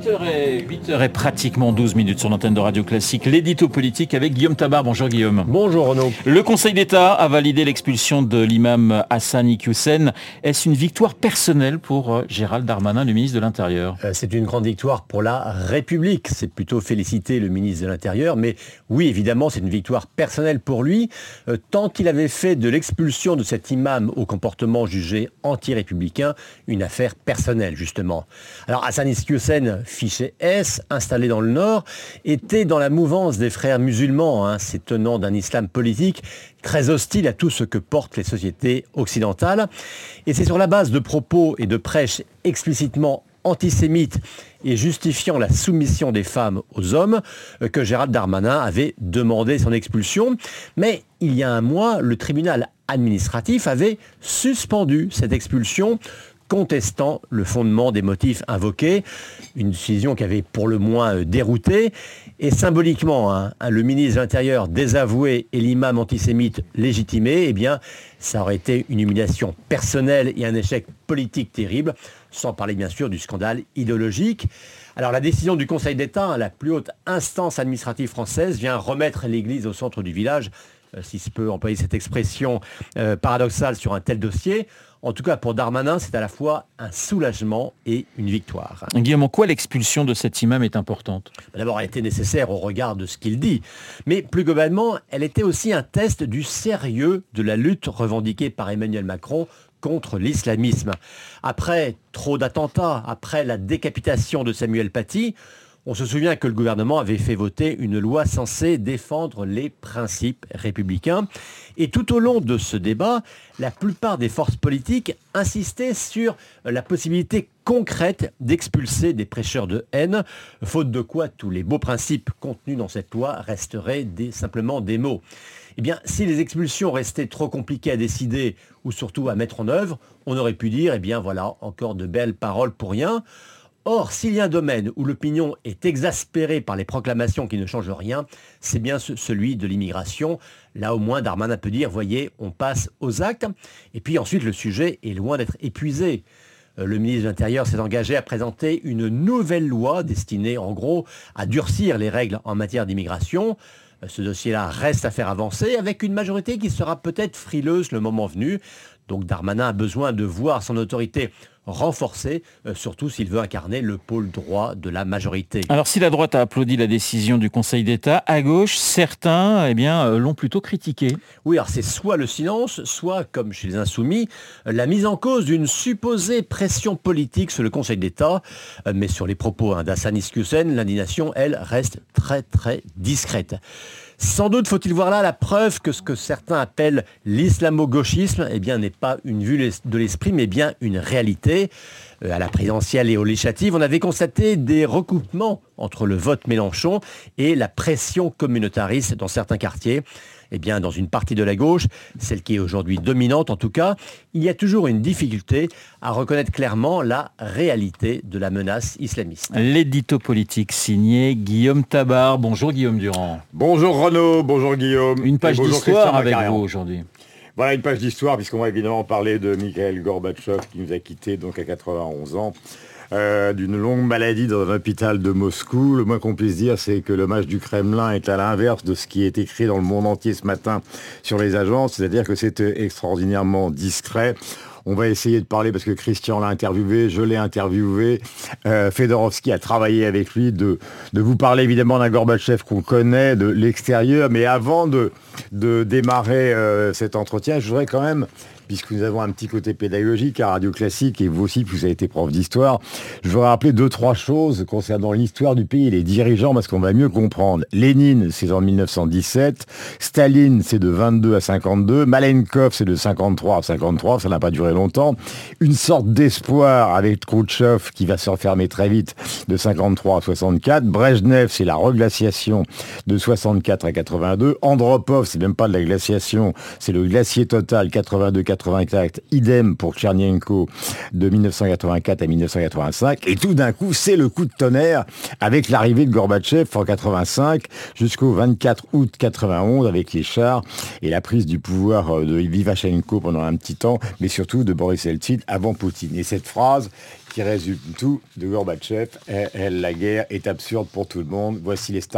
8h et, 8h et pratiquement 12 minutes sur l'antenne de Radio Classique, l'édito politique avec Guillaume Tabar. Bonjour Guillaume. Bonjour Renaud. Le Conseil d'État a validé l'expulsion de l'imam Hassan Iqiyoussen. Est-ce une victoire personnelle pour euh, Gérald Darmanin, le ministre de l'Intérieur? Euh, C'est une grande victoire pour la République. C'est plutôt féliciter le ministre de l'Intérieur. Mais oui, évidemment, c'est une victoire personnelle pour lui. Euh, tant qu'il avait fait de l'expulsion de cet imam au comportement jugé anti-républicain une affaire personnelle, justement. Alors Hassan Iqiyoussen fiché S, installé dans le Nord, était dans la mouvance des frères musulmans, hein, ces tenants d'un islam politique très hostile à tout ce que portent les sociétés occidentales. Et c'est sur la base de propos et de prêches explicitement antisémites et justifiant la soumission des femmes aux hommes euh, que Gérald Darmanin avait demandé son expulsion. Mais il y a un mois, le tribunal administratif avait suspendu cette expulsion contestant le fondement des motifs invoqués, une décision qui avait pour le moins euh, dérouté. Et symboliquement, hein, hein, le ministre de l'Intérieur désavoué et l'imam antisémite légitimé, eh bien, ça aurait été une humiliation personnelle et un échec politique terrible, sans parler bien sûr du scandale idéologique. Alors la décision du Conseil d'État, hein, la plus haute instance administrative française, vient remettre l'Église au centre du village, euh, si se peut employer cette expression euh, paradoxale sur un tel dossier. En tout cas, pour Darmanin, c'est à la fois un soulagement et une victoire. Guillaume, en quoi l'expulsion de cet imam est importante? D'abord, elle était nécessaire au regard de ce qu'il dit. Mais plus globalement, elle était aussi un test du sérieux de la lutte revendiquée par Emmanuel Macron contre l'islamisme. Après trop d'attentats, après la décapitation de Samuel Paty, on se souvient que le gouvernement avait fait voter une loi censée défendre les principes républicains. Et tout au long de ce débat, la plupart des forces politiques insistaient sur la possibilité concrète d'expulser des prêcheurs de haine, faute de quoi tous les beaux principes contenus dans cette loi resteraient simplement des mots. Eh bien, si les expulsions restaient trop compliquées à décider ou surtout à mettre en œuvre, on aurait pu dire, eh bien voilà, encore de belles paroles pour rien. Or, s'il y a un domaine où l'opinion est exaspérée par les proclamations qui ne changent rien, c'est bien celui de l'immigration. Là, au moins, Darmanin peut dire, voyez, on passe aux actes. Et puis ensuite, le sujet est loin d'être épuisé. Euh, le ministre de l'Intérieur s'est engagé à présenter une nouvelle loi destinée, en gros, à durcir les règles en matière d'immigration. Euh, ce dossier-là reste à faire avancer avec une majorité qui sera peut-être frileuse le moment venu. Donc Darmanin a besoin de voir son autorité renforcée, euh, surtout s'il veut incarner le pôle droit de la majorité. Alors si la droite a applaudi la décision du Conseil d'État, à gauche, certains eh bien, euh, l'ont plutôt critiqué. Oui, alors c'est soit le silence, soit, comme chez les insoumis, la mise en cause d'une supposée pression politique sur le Conseil d'État. Mais sur les propos hein, d'Hassan Iskoussen, l'indignation, elle, reste très très discrète. Sans doute faut-il voir là la preuve que ce que certains appellent l'islamo-gauchisme eh n'est pas une vue de l'esprit, mais bien une réalité. Euh, à la présidentielle et aux législatives, on avait constaté des recoupements entre le vote Mélenchon et la pression communautariste dans certains quartiers eh bien, dans une partie de la gauche, celle qui est aujourd'hui dominante en tout cas, il y a toujours une difficulté à reconnaître clairement la réalité de la menace islamiste. L'édito politique signé Guillaume Tabar. Bonjour Guillaume Durand. Bonjour Renaud, bonjour Guillaume. Une page d'histoire avec vous aujourd'hui. Voilà une page d'histoire puisqu'on va évidemment parler de Mikhail Gorbatchev qui nous a quittés donc à 91 ans. Euh, d'une longue maladie dans un hôpital de Moscou. Le moins qu'on puisse dire, c'est que l'hommage du Kremlin est à l'inverse de ce qui est écrit dans le monde entier ce matin sur les agences, c'est-à-dire que c'est extraordinairement discret. On va essayer de parler parce que Christian l'a interviewé, je l'ai interviewé. Euh, a travaillé avec lui de, vous parler évidemment d'un Gorbatchev qu'on connaît de l'extérieur. Mais avant de, de démarrer euh, cet entretien, je voudrais quand même puisque nous avons un petit côté pédagogique à Radio Classique, et vous aussi, vous avez été prof d'histoire, je voudrais rappeler deux, trois choses concernant l'histoire du pays et les dirigeants, parce qu'on va mieux comprendre. Lénine, c'est en 1917, Staline, c'est de 22 à 52, Malenkov, c'est de 53 à 53, ça n'a pas duré longtemps. Une sorte d'espoir avec Khrouchtchev, qui va se refermer très vite, de 53 à 64. Brezhnev, c'est la reglaciation de 64 à 82. Andropov, c'est même pas de la glaciation, c'est le glacier total 82 82 1984, idem pour Tchernienko de 1984 à 1985. Et tout d'un coup, c'est le coup de tonnerre avec l'arrivée de Gorbatchev en 85 jusqu'au 24 août 91 avec les chars et la prise du pouvoir euh, de Vivachenko pendant un petit temps, mais surtout de Boris Eltsine avant Poutine. Et cette phrase qui résume tout de Gorbatchev, est, la guerre est absurde pour tout le monde. Voici les stars